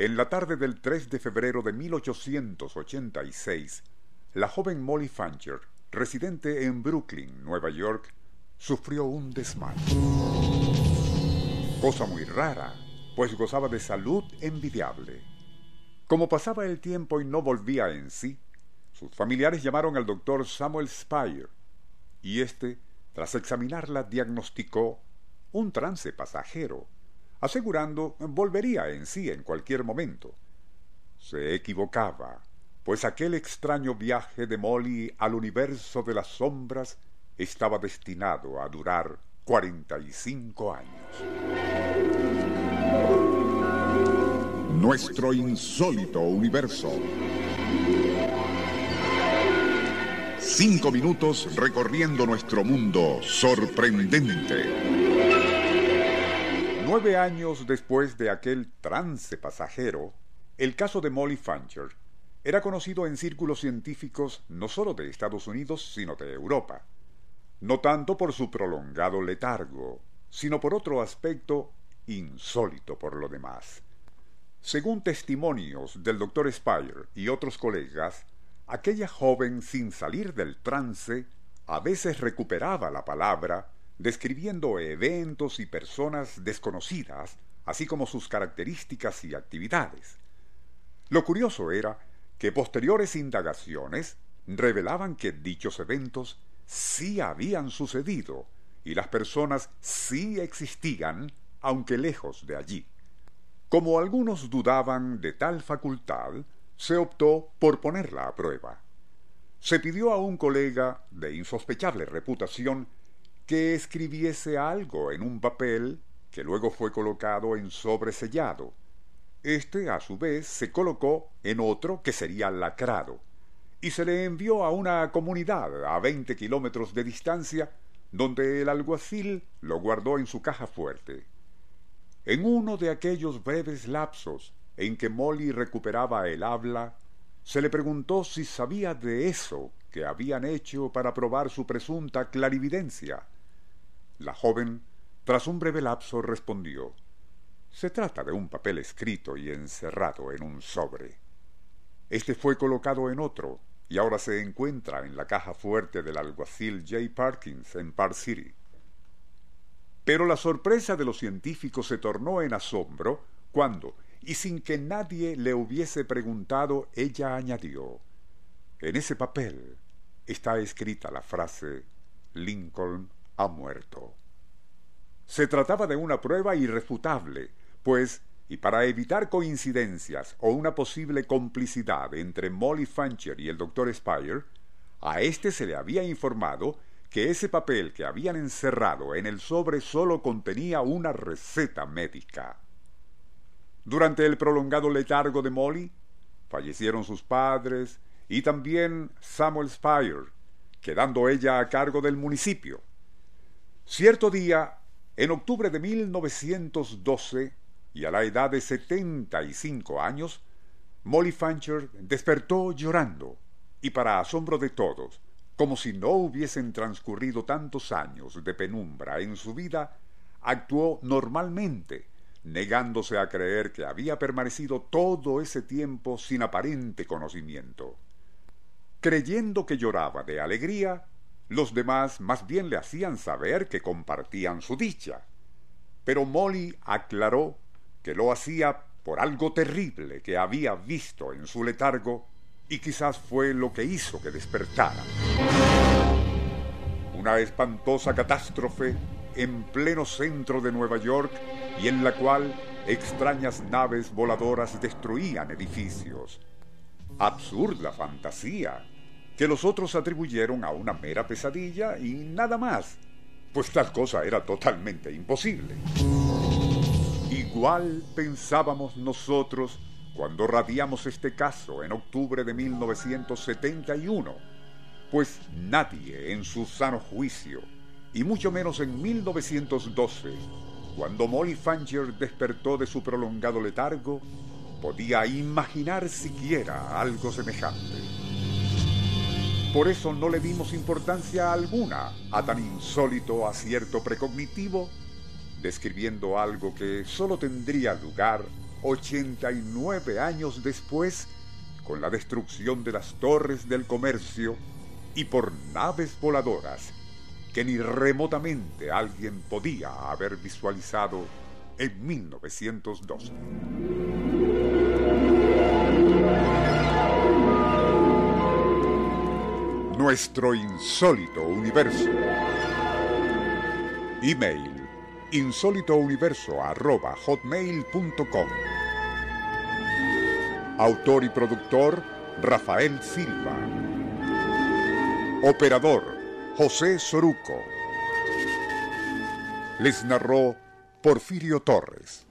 En la tarde del 3 de febrero de 1886, la joven Molly Fancher, residente en Brooklyn, Nueva York, sufrió un desmayo. Cosa muy rara, pues gozaba de salud envidiable. Como pasaba el tiempo y no volvía en sí, sus familiares llamaron al doctor Samuel Spire, y éste, tras examinarla, diagnosticó un trance pasajero asegurando volvería en sí en cualquier momento. Se equivocaba, pues aquel extraño viaje de Molly al universo de las sombras estaba destinado a durar cuarenta y cinco años. Nuestro insólito universo. Cinco minutos recorriendo nuestro mundo sorprendente. Nueve años después de aquel trance pasajero, el caso de Molly Fancher era conocido en círculos científicos no solo de Estados Unidos, sino de Europa. No tanto por su prolongado letargo, sino por otro aspecto insólito por lo demás. Según testimonios del doctor Spire y otros colegas, aquella joven sin salir del trance a veces recuperaba la palabra describiendo eventos y personas desconocidas, así como sus características y actividades. Lo curioso era que posteriores indagaciones revelaban que dichos eventos sí habían sucedido y las personas sí existían, aunque lejos de allí. Como algunos dudaban de tal facultad, se optó por ponerla a prueba. Se pidió a un colega de insospechable reputación que escribiese algo en un papel que luego fue colocado en sobresellado. Este, a su vez, se colocó en otro que sería lacrado, y se le envió a una comunidad a veinte kilómetros de distancia, donde el alguacil lo guardó en su caja fuerte. En uno de aquellos breves lapsos en que Molly recuperaba el habla, se le preguntó si sabía de eso que habían hecho para probar su presunta clarividencia. La joven, tras un breve lapso, respondió Se trata de un papel escrito y encerrado en un sobre. Este fue colocado en otro y ahora se encuentra en la caja fuerte del alguacil J. Parkins en Park City. Pero la sorpresa de los científicos se tornó en asombro cuando, y sin que nadie le hubiese preguntado, ella añadió En ese papel está escrita la frase Lincoln ha muerto. Se trataba de una prueba irrefutable, pues, y para evitar coincidencias o una posible complicidad entre Molly Fancher y el doctor Spire, a éste se le había informado que ese papel que habían encerrado en el sobre solo contenía una receta médica. Durante el prolongado letargo de Molly, fallecieron sus padres y también Samuel Spire, quedando ella a cargo del municipio. Cierto día, en octubre de 1912, y a la edad de 75 años, Molly Fancher despertó llorando, y para asombro de todos, como si no hubiesen transcurrido tantos años de penumbra en su vida, actuó normalmente, negándose a creer que había permanecido todo ese tiempo sin aparente conocimiento. Creyendo que lloraba de alegría, los demás más bien le hacían saber que compartían su dicha. Pero Molly aclaró que lo hacía por algo terrible que había visto en su letargo y quizás fue lo que hizo que despertara. Una espantosa catástrofe en pleno centro de Nueva York y en la cual extrañas naves voladoras destruían edificios. Absurda fantasía, que los otros atribuyeron a una mera pesadilla y nada más, pues tal cosa era totalmente imposible. Igual pensábamos nosotros cuando radiamos este caso en octubre de 1971, pues nadie en su sano juicio, y mucho menos en 1912, cuando Molly Fanger despertó de su prolongado letargo, podía imaginar siquiera algo semejante. Por eso no le dimos importancia alguna a tan insólito acierto precognitivo, describiendo algo que solo tendría lugar 89 años después, con la destrucción de las torres del comercio y por naves voladoras que ni remotamente alguien podía haber visualizado en 1912. Nuestro insólito universo. Email insólitouniverso.hotmail.com Autor y productor Rafael Silva. Operador José Soruco. Les narró Porfirio Torres.